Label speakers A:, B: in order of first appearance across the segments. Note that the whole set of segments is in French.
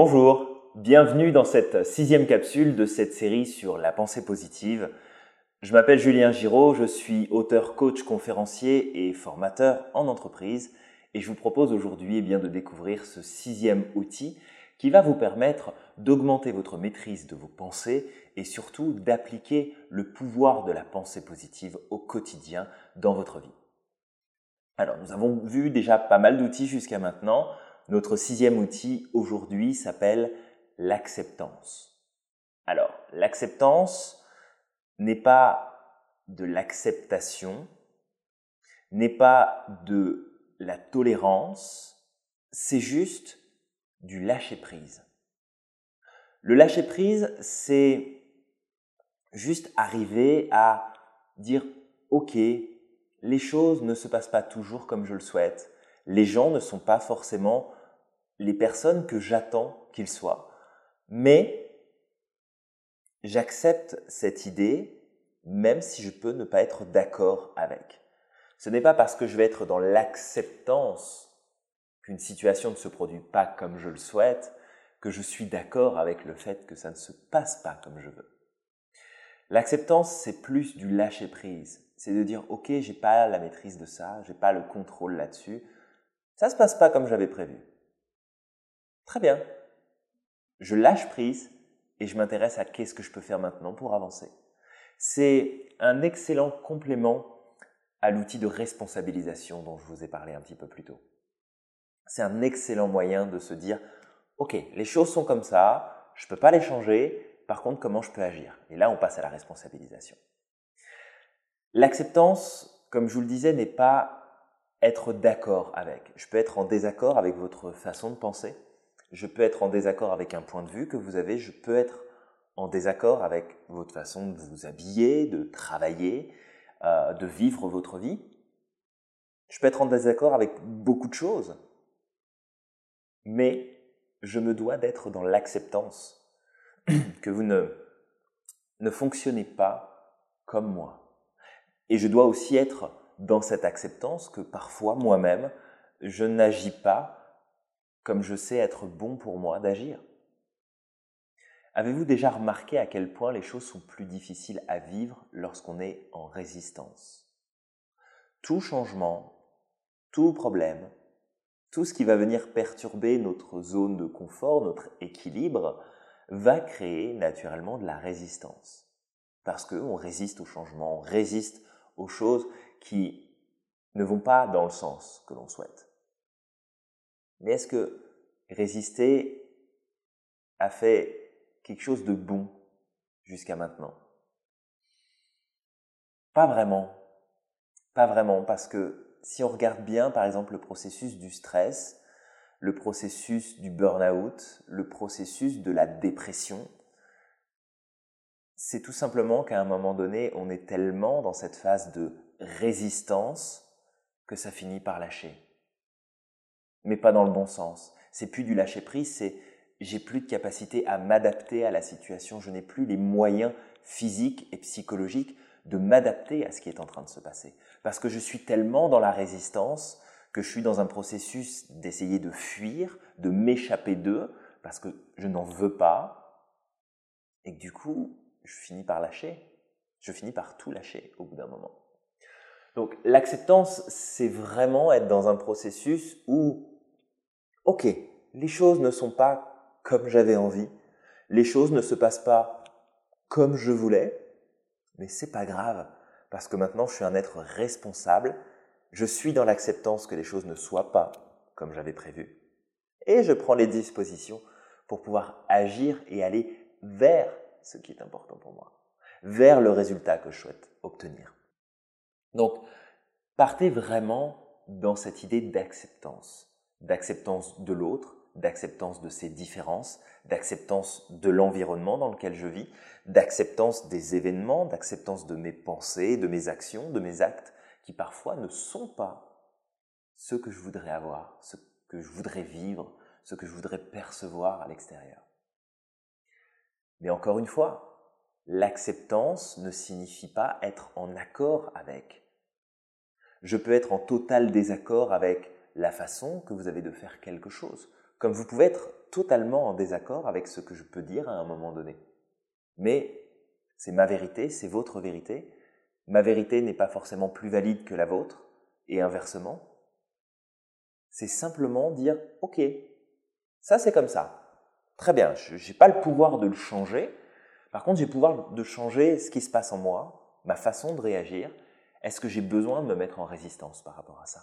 A: Bonjour, bienvenue dans cette sixième capsule de cette série sur la pensée positive. Je m'appelle Julien Giraud, je suis auteur, coach, conférencier et formateur en entreprise et je vous propose aujourd'hui eh bien, de découvrir ce sixième outil qui va vous permettre d'augmenter votre maîtrise de vos pensées et surtout d'appliquer le pouvoir de la pensée positive au quotidien dans votre vie. Alors, nous avons vu déjà pas mal d'outils jusqu'à maintenant. Notre sixième outil aujourd'hui s'appelle l'acceptance. Alors, l'acceptance n'est pas de l'acceptation, n'est pas de la tolérance, c'est juste du lâcher-prise. Le lâcher-prise, c'est juste arriver à dire, OK, les choses ne se passent pas toujours comme je le souhaite, les gens ne sont pas forcément les personnes que j'attends qu'ils soient. Mais j'accepte cette idée même si je peux ne pas être d'accord avec. Ce n'est pas parce que je vais être dans l'acceptance qu'une situation ne se produit pas comme je le souhaite que je suis d'accord avec le fait que ça ne se passe pas comme je veux. L'acceptance, c'est plus du lâcher prise. C'est de dire, OK, j'ai pas la maîtrise de ça, j'ai pas le contrôle là-dessus. Ça se passe pas comme j'avais prévu. Très bien. Je lâche prise et je m'intéresse à qu'est-ce que je peux faire maintenant pour avancer. C'est un excellent complément à l'outil de responsabilisation dont je vous ai parlé un petit peu plus tôt. C'est un excellent moyen de se dire, OK, les choses sont comme ça, je ne peux pas les changer, par contre, comment je peux agir? Et là, on passe à la responsabilisation. L'acceptance, comme je vous le disais, n'est pas être d'accord avec. Je peux être en désaccord avec votre façon de penser, je peux être en désaccord avec un point de vue que vous avez, je peux être en désaccord avec votre façon de vous habiller, de travailler, euh, de vivre votre vie. Je peux être en désaccord avec beaucoup de choses, mais je me dois d'être dans l'acceptance que vous ne, ne fonctionnez pas comme moi. Et je dois aussi être dans cette acceptance que parfois moi-même, je n'agis pas comme je sais être bon pour moi d'agir. Avez-vous déjà remarqué à quel point les choses sont plus difficiles à vivre lorsqu'on est en résistance? Tout changement, tout problème, tout ce qui va venir perturber notre zone de confort, notre équilibre, va créer naturellement de la résistance. Parce qu'on résiste au changement, on résiste aux choses qui ne vont pas dans le sens que l'on souhaite. Mais est-ce que résister a fait quelque chose de bon jusqu'à maintenant? Pas vraiment. Pas vraiment, parce que si on regarde bien, par exemple, le processus du stress, le processus du burn-out, le processus de la dépression, c'est tout simplement qu'à un moment donné, on est tellement dans cette phase de résistance que ça finit par lâcher mais pas dans le bon sens. C'est plus du lâcher prise, c'est j'ai plus de capacité à m'adapter à la situation, je n'ai plus les moyens physiques et psychologiques de m'adapter à ce qui est en train de se passer. Parce que je suis tellement dans la résistance que je suis dans un processus d'essayer de fuir, de m'échapper d'eux, parce que je n'en veux pas, et que du coup, je finis par lâcher. Je finis par tout lâcher au bout d'un moment. Donc l'acceptance, c'est vraiment être dans un processus où ok, les choses ne sont pas comme j'avais envie, les choses ne se passent pas comme je voulais, mais c'est pas grave, parce que maintenant je suis un être responsable, je suis dans l'acceptance que les choses ne soient pas comme j'avais prévu, et je prends les dispositions pour pouvoir agir et aller vers ce qui est important pour moi, vers le résultat que je souhaite obtenir. Donc, partez vraiment dans cette idée d'acceptance d'acceptance de l'autre, d'acceptance de ses différences, d'acceptance de l'environnement dans lequel je vis, d'acceptance des événements, d'acceptance de mes pensées, de mes actions, de mes actes, qui parfois ne sont pas ce que je voudrais avoir, ce que je voudrais vivre, ce que je voudrais percevoir à l'extérieur. Mais encore une fois, l'acceptance ne signifie pas être en accord avec. Je peux être en total désaccord avec la façon que vous avez de faire quelque chose. Comme vous pouvez être totalement en désaccord avec ce que je peux dire à un moment donné. Mais c'est ma vérité, c'est votre vérité. Ma vérité n'est pas forcément plus valide que la vôtre, et inversement. C'est simplement dire, OK, ça c'est comme ça. Très bien, je n'ai pas le pouvoir de le changer. Par contre, j'ai le pouvoir de changer ce qui se passe en moi, ma façon de réagir. Est-ce que j'ai besoin de me mettre en résistance par rapport à ça?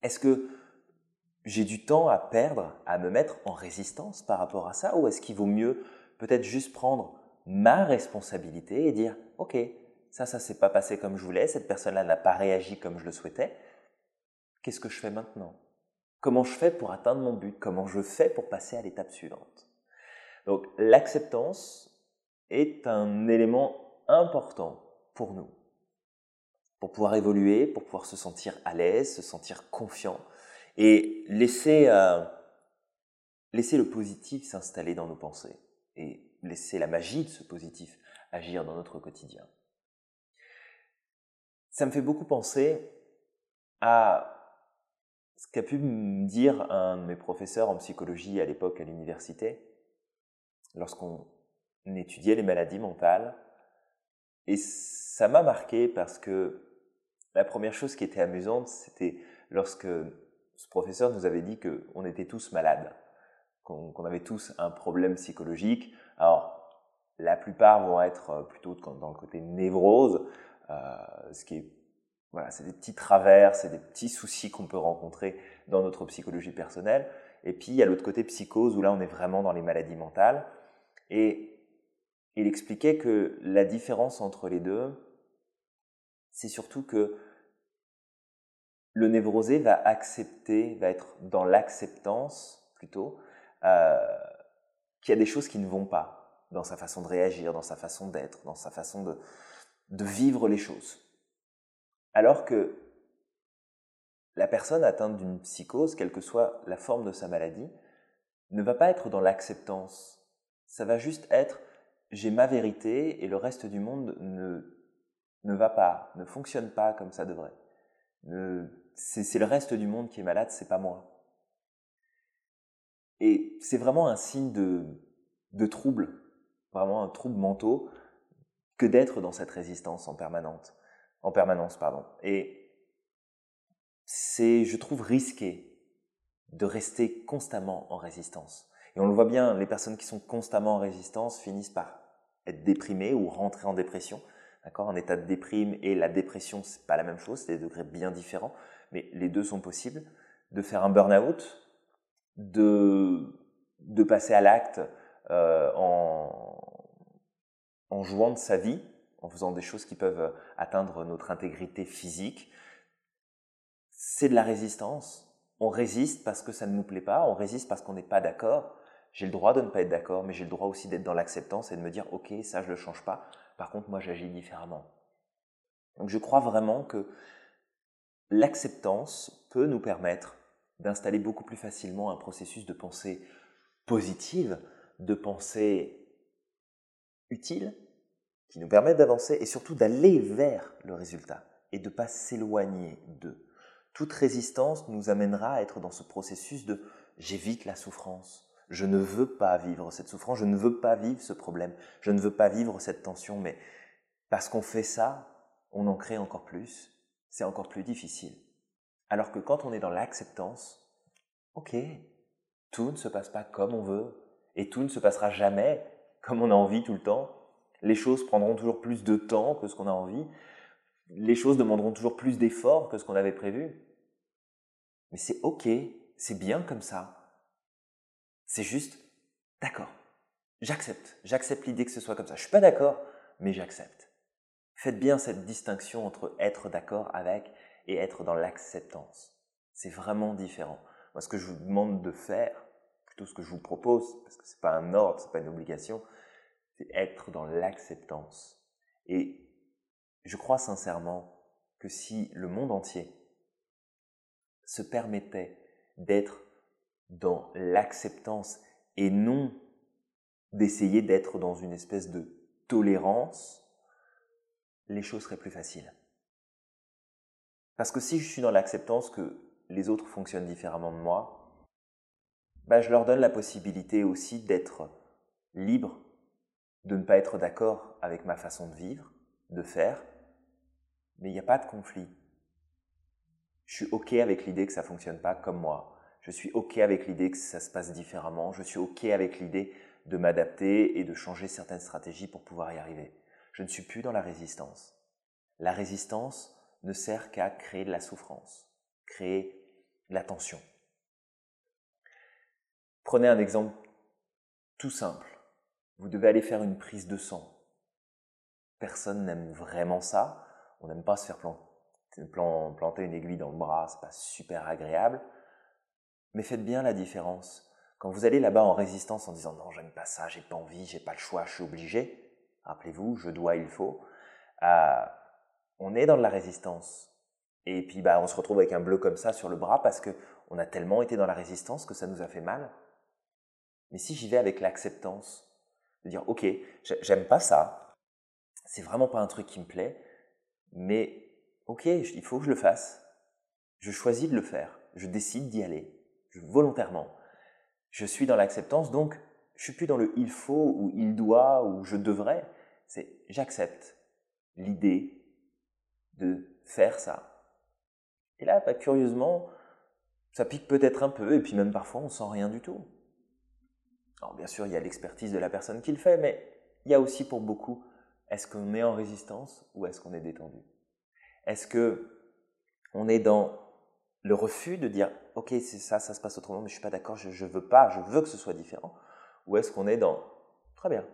A: Est-ce que j'ai du temps à perdre à me mettre en résistance par rapport à ça? Ou est-ce qu'il vaut mieux peut-être juste prendre ma responsabilité et dire, OK, ça, ça s'est pas passé comme je voulais, cette personne-là n'a pas réagi comme je le souhaitais. Qu'est-ce que je fais maintenant? Comment je fais pour atteindre mon but? Comment je fais pour passer à l'étape suivante? Donc l'acceptance est un élément important pour nous, pour pouvoir évoluer, pour pouvoir se sentir à l'aise, se sentir confiant et laisser, euh, laisser le positif s'installer dans nos pensées et laisser la magie de ce positif agir dans notre quotidien. Ça me fait beaucoup penser à ce qu'a pu me dire un de mes professeurs en psychologie à l'époque à l'université, lorsqu'on étudiait les maladies mentales. Et ça m'a marqué parce que la première chose qui était amusante, c'était lorsque ce professeur nous avait dit qu'on était tous malades, qu'on avait tous un problème psychologique. Alors, la plupart vont être plutôt dans le côté névrose, euh, ce qui est voilà, c'est des petits travers, c'est des petits soucis qu'on peut rencontrer dans notre psychologie personnelle. Et puis il y a l'autre côté psychose où là on est vraiment dans les maladies mentales. Et il expliquait que la différence entre les deux, c'est surtout que le névrosé va accepter, va être dans l'acceptance plutôt, euh, qu'il y a des choses qui ne vont pas dans sa façon de réagir, dans sa façon d'être, dans sa façon de, de vivre les choses. Alors que la personne atteinte d'une psychose, quelle que soit la forme de sa maladie, ne va pas être dans l'acceptance. Ça va juste être j'ai ma vérité et le reste du monde ne, ne va pas, ne fonctionne pas comme ça devrait. C'est le reste du monde qui est malade, c'est pas moi. Et c'est vraiment un signe de, de trouble, vraiment un trouble mentaux, que d'être dans cette résistance en permanente, en permanence, pardon. Et c'est, je trouve, risqué de rester constamment en résistance. Et on le voit bien, les personnes qui sont constamment en résistance finissent par être déprimées ou rentrer en dépression. D'accord? Un état de déprime et la dépression, c'est pas la même chose, c'est des degrés bien différents, mais les deux sont possibles. De faire un burn-out, de, de passer à l'acte euh, en, en jouant de sa vie, en faisant des choses qui peuvent atteindre notre intégrité physique. C'est de la résistance. On résiste parce que ça ne nous plaît pas, on résiste parce qu'on n'est pas d'accord. J'ai le droit de ne pas être d'accord, mais j'ai le droit aussi d'être dans l'acceptance et de me dire, ok, ça je ne le change pas. Par contre, moi j'agis différemment. Donc je crois vraiment que l'acceptance peut nous permettre d'installer beaucoup plus facilement un processus de pensée positive, de pensée utile, qui nous permettent d'avancer et surtout d'aller vers le résultat et de ne pas s'éloigner d'eux. Toute résistance nous amènera à être dans ce processus de j'évite la souffrance, je ne veux pas vivre cette souffrance, je ne veux pas vivre ce problème, je ne veux pas vivre cette tension, mais parce qu'on fait ça, on en crée encore plus, c'est encore plus difficile. Alors que quand on est dans l'acceptance, ok, tout ne se passe pas comme on veut, et tout ne se passera jamais comme on a envie tout le temps, les choses prendront toujours plus de temps que ce qu'on a envie, les choses demanderont toujours plus d'efforts que ce qu'on avait prévu. Mais c'est ok, c'est bien comme ça. C'est juste, d'accord, j'accepte, j'accepte l'idée que ce soit comme ça. Je suis pas d'accord, mais j'accepte. Faites bien cette distinction entre être d'accord avec et être dans l'acceptance. C'est vraiment différent. Moi, ce que je vous demande de faire, plutôt ce que je vous propose, parce que c'est pas un ordre, c'est pas une obligation, c'est être dans l'acceptance. Et je crois sincèrement que si le monde entier se permettait d'être dans l'acceptance et non d'essayer d'être dans une espèce de tolérance, les choses seraient plus faciles. Parce que si je suis dans l'acceptance que les autres fonctionnent différemment de moi, bah, je leur donne la possibilité aussi d'être libre, de ne pas être d'accord avec ma façon de vivre, de faire, mais il n'y a pas de conflit. Je suis OK avec l'idée que ça ne fonctionne pas comme moi. Je suis OK avec l'idée que ça se passe différemment. Je suis OK avec l'idée de m'adapter et de changer certaines stratégies pour pouvoir y arriver. Je ne suis plus dans la résistance. La résistance ne sert qu'à créer de la souffrance, créer de la tension. Prenez un exemple tout simple. Vous devez aller faire une prise de sang. Personne n'aime vraiment ça. On n'aime pas se faire planter une aiguille dans le bras, c'est pas super agréable. Mais faites bien la différence. Quand vous allez là-bas en résistance en disant non, j'aime pas ça, j'ai pas envie, j'ai pas le choix, je suis obligé. Rappelez-vous, je dois, il faut. Euh, on est dans de la résistance. Et puis bah, on se retrouve avec un bleu comme ça sur le bras parce que on a tellement été dans la résistance que ça nous a fait mal. Mais si j'y vais avec l'acceptance, de dire ok, j'aime pas ça, c'est vraiment pas un truc qui me plaît, mais ok, il faut que je le fasse. Je choisis de le faire, je décide d'y aller, volontairement. Je suis dans l'acceptance, donc je suis plus dans le il faut ou il doit ou je devrais. C'est j'accepte l'idée de faire ça. Et là, bah, curieusement, ça pique peut-être un peu, et puis même parfois on sent rien du tout. Alors bien sûr, il y a l'expertise de la personne qui le fait, mais il y a aussi pour beaucoup, est-ce qu'on est en résistance ou est-ce qu'on est détendu? Est-ce que on est dans le refus de dire, ok, c'est ça, ça se passe autrement, mais je suis pas d'accord, je, ne veux pas, je veux que ce soit différent Ou est-ce qu'on est dans, très bien,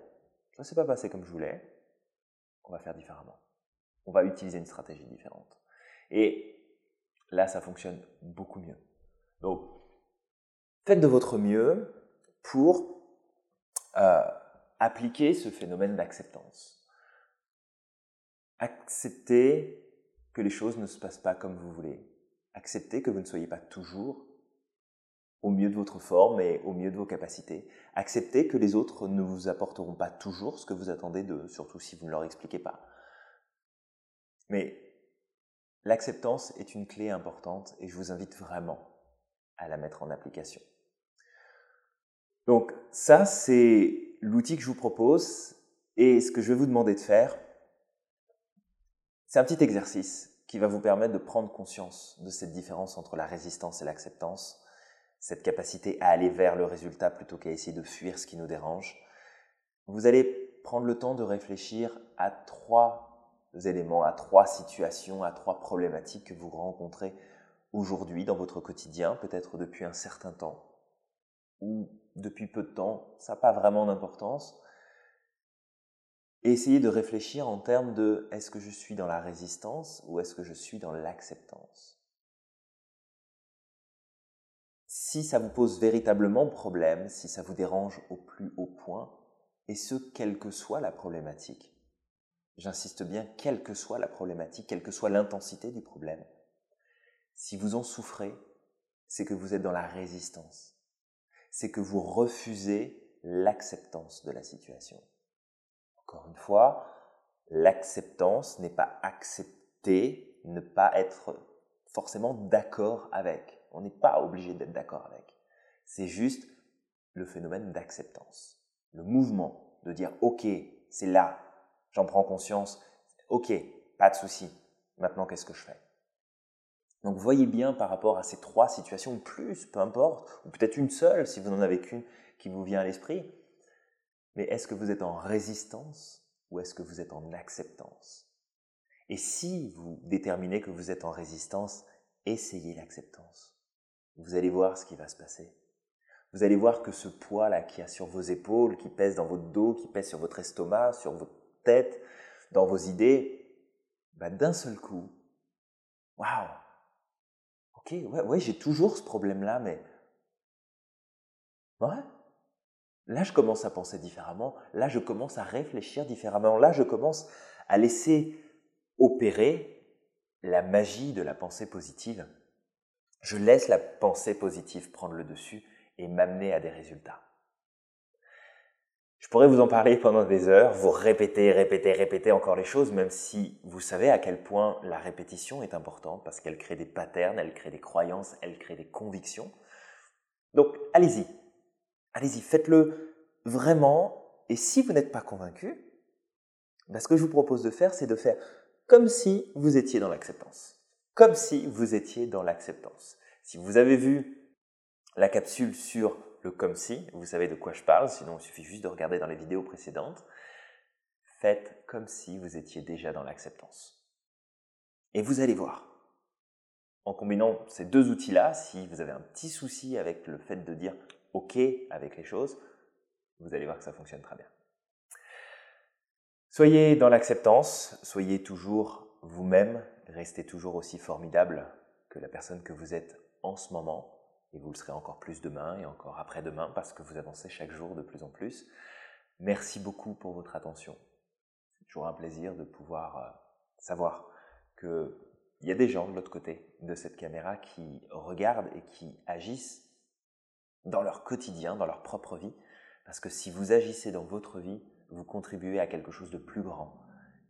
A: ça ne s'est pas passé comme je voulais, on va faire différemment on va utiliser une stratégie différente. Et là, ça fonctionne beaucoup mieux. Donc, faites de votre mieux pour euh, appliquer ce phénomène d'acceptance. Acceptez que les choses ne se passent pas comme vous voulez. Acceptez que vous ne soyez pas toujours au mieux de votre forme et au mieux de vos capacités. Acceptez que les autres ne vous apporteront pas toujours ce que vous attendez d'eux, surtout si vous ne leur expliquez pas. Mais l'acceptance est une clé importante et je vous invite vraiment à la mettre en application. Donc ça, c'est l'outil que je vous propose et ce que je vais vous demander de faire, c'est un petit exercice qui va vous permettre de prendre conscience de cette différence entre la résistance et l'acceptance, cette capacité à aller vers le résultat plutôt qu'à essayer de fuir ce qui nous dérange. Vous allez prendre le temps de réfléchir à trois éléments, à trois situations, à trois problématiques que vous rencontrez aujourd'hui dans votre quotidien, peut-être depuis un certain temps ou depuis peu de temps, ça n'a pas vraiment d'importance. Essayez de réfléchir en termes de est-ce que je suis dans la résistance ou est-ce que je suis dans l'acceptance? Si ça vous pose véritablement problème, si ça vous dérange au plus haut point, et ce, quelle que soit la problématique, J'insiste bien, quelle que soit la problématique, quelle que soit l'intensité du problème. Si vous en souffrez, c'est que vous êtes dans la résistance. C'est que vous refusez l'acceptance de la situation. Encore une fois, l'acceptance n'est pas accepter, ne pas être forcément d'accord avec. On n'est pas obligé d'être d'accord avec. C'est juste le phénomène d'acceptance. Le mouvement de dire, OK, c'est là, j'en prends conscience, ok, pas de souci, maintenant qu'est-ce que je fais? Donc voyez bien par rapport à ces trois situations, plus, peu importe, ou peut-être une seule si vous n'en avez qu'une qui vous vient à l'esprit, mais est-ce que vous êtes en résistance ou est-ce que vous êtes en acceptance? Et si vous déterminez que vous êtes en résistance, essayez l'acceptance. Vous allez voir ce qui va se passer. Vous allez voir que ce poids-là qui a sur vos épaules, qui pèse dans votre dos, qui pèse sur votre estomac, sur votre tête, dans vos idées, bah, d'un seul coup, waouh, ok, ouais, ouais j'ai toujours ce problème-là, mais ouais, là je commence à penser différemment, là je commence à réfléchir différemment, là je commence à laisser opérer la magie de la pensée positive. Je laisse la pensée positive prendre le dessus et m'amener à des résultats. Je pourrais vous en parler pendant des heures, vous répéter, répéter, répéter encore les choses, même si vous savez à quel point la répétition est importante parce qu'elle crée des patterns, elle crée des croyances, elle crée des convictions. Donc allez-y, Allez-y, faites-le vraiment. Et si vous n'êtes pas convaincu, ben, ce que je vous propose de faire, c'est de faire comme si vous étiez dans l'acceptance. Comme si vous étiez dans l'acceptance. Si vous avez vu la capsule sur le comme si, vous savez de quoi je parle, sinon il suffit juste de regarder dans les vidéos précédentes. Faites comme si vous étiez déjà dans l'acceptance. Et vous allez voir, en combinant ces deux outils-là, si vous avez un petit souci avec le fait de dire OK avec les choses, vous allez voir que ça fonctionne très bien. Soyez dans l'acceptance, soyez toujours vous-même, restez toujours aussi formidable que la personne que vous êtes en ce moment, et vous le serez encore plus demain et encore après-demain parce que vous avancez chaque jour de plus en plus. Merci beaucoup pour votre attention. C'est toujours un plaisir de pouvoir euh, savoir qu'il y a des gens de l'autre côté de cette caméra qui regardent et qui agissent dans leur quotidien, dans leur propre vie, parce que si vous agissez dans votre vie, vous contribuez à quelque chose de plus grand,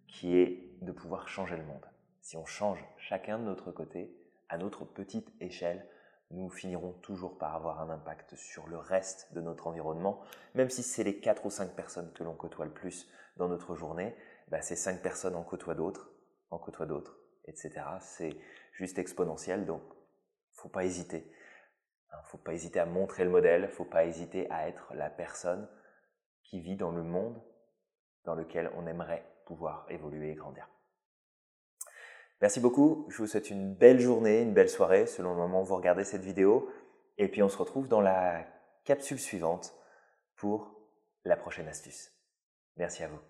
A: qui est de pouvoir changer le monde. Si on change chacun de notre côté, à notre petite échelle, nous finirons toujours par avoir un impact sur le reste de notre environnement, même si c'est les 4 ou 5 personnes que l'on côtoie le plus dans notre journée, bah ces 5 personnes en côtoient d'autres, en côtoient d'autres, etc. C'est juste exponentiel, donc faut pas hésiter. Il ne faut pas hésiter à montrer le modèle, il ne faut pas hésiter à être la personne qui vit dans le monde dans lequel on aimerait pouvoir évoluer et grandir. Merci beaucoup, je vous souhaite une belle journée, une belle soirée selon le moment où vous regardez cette vidéo. Et puis on se retrouve dans la capsule suivante pour la prochaine astuce. Merci à vous.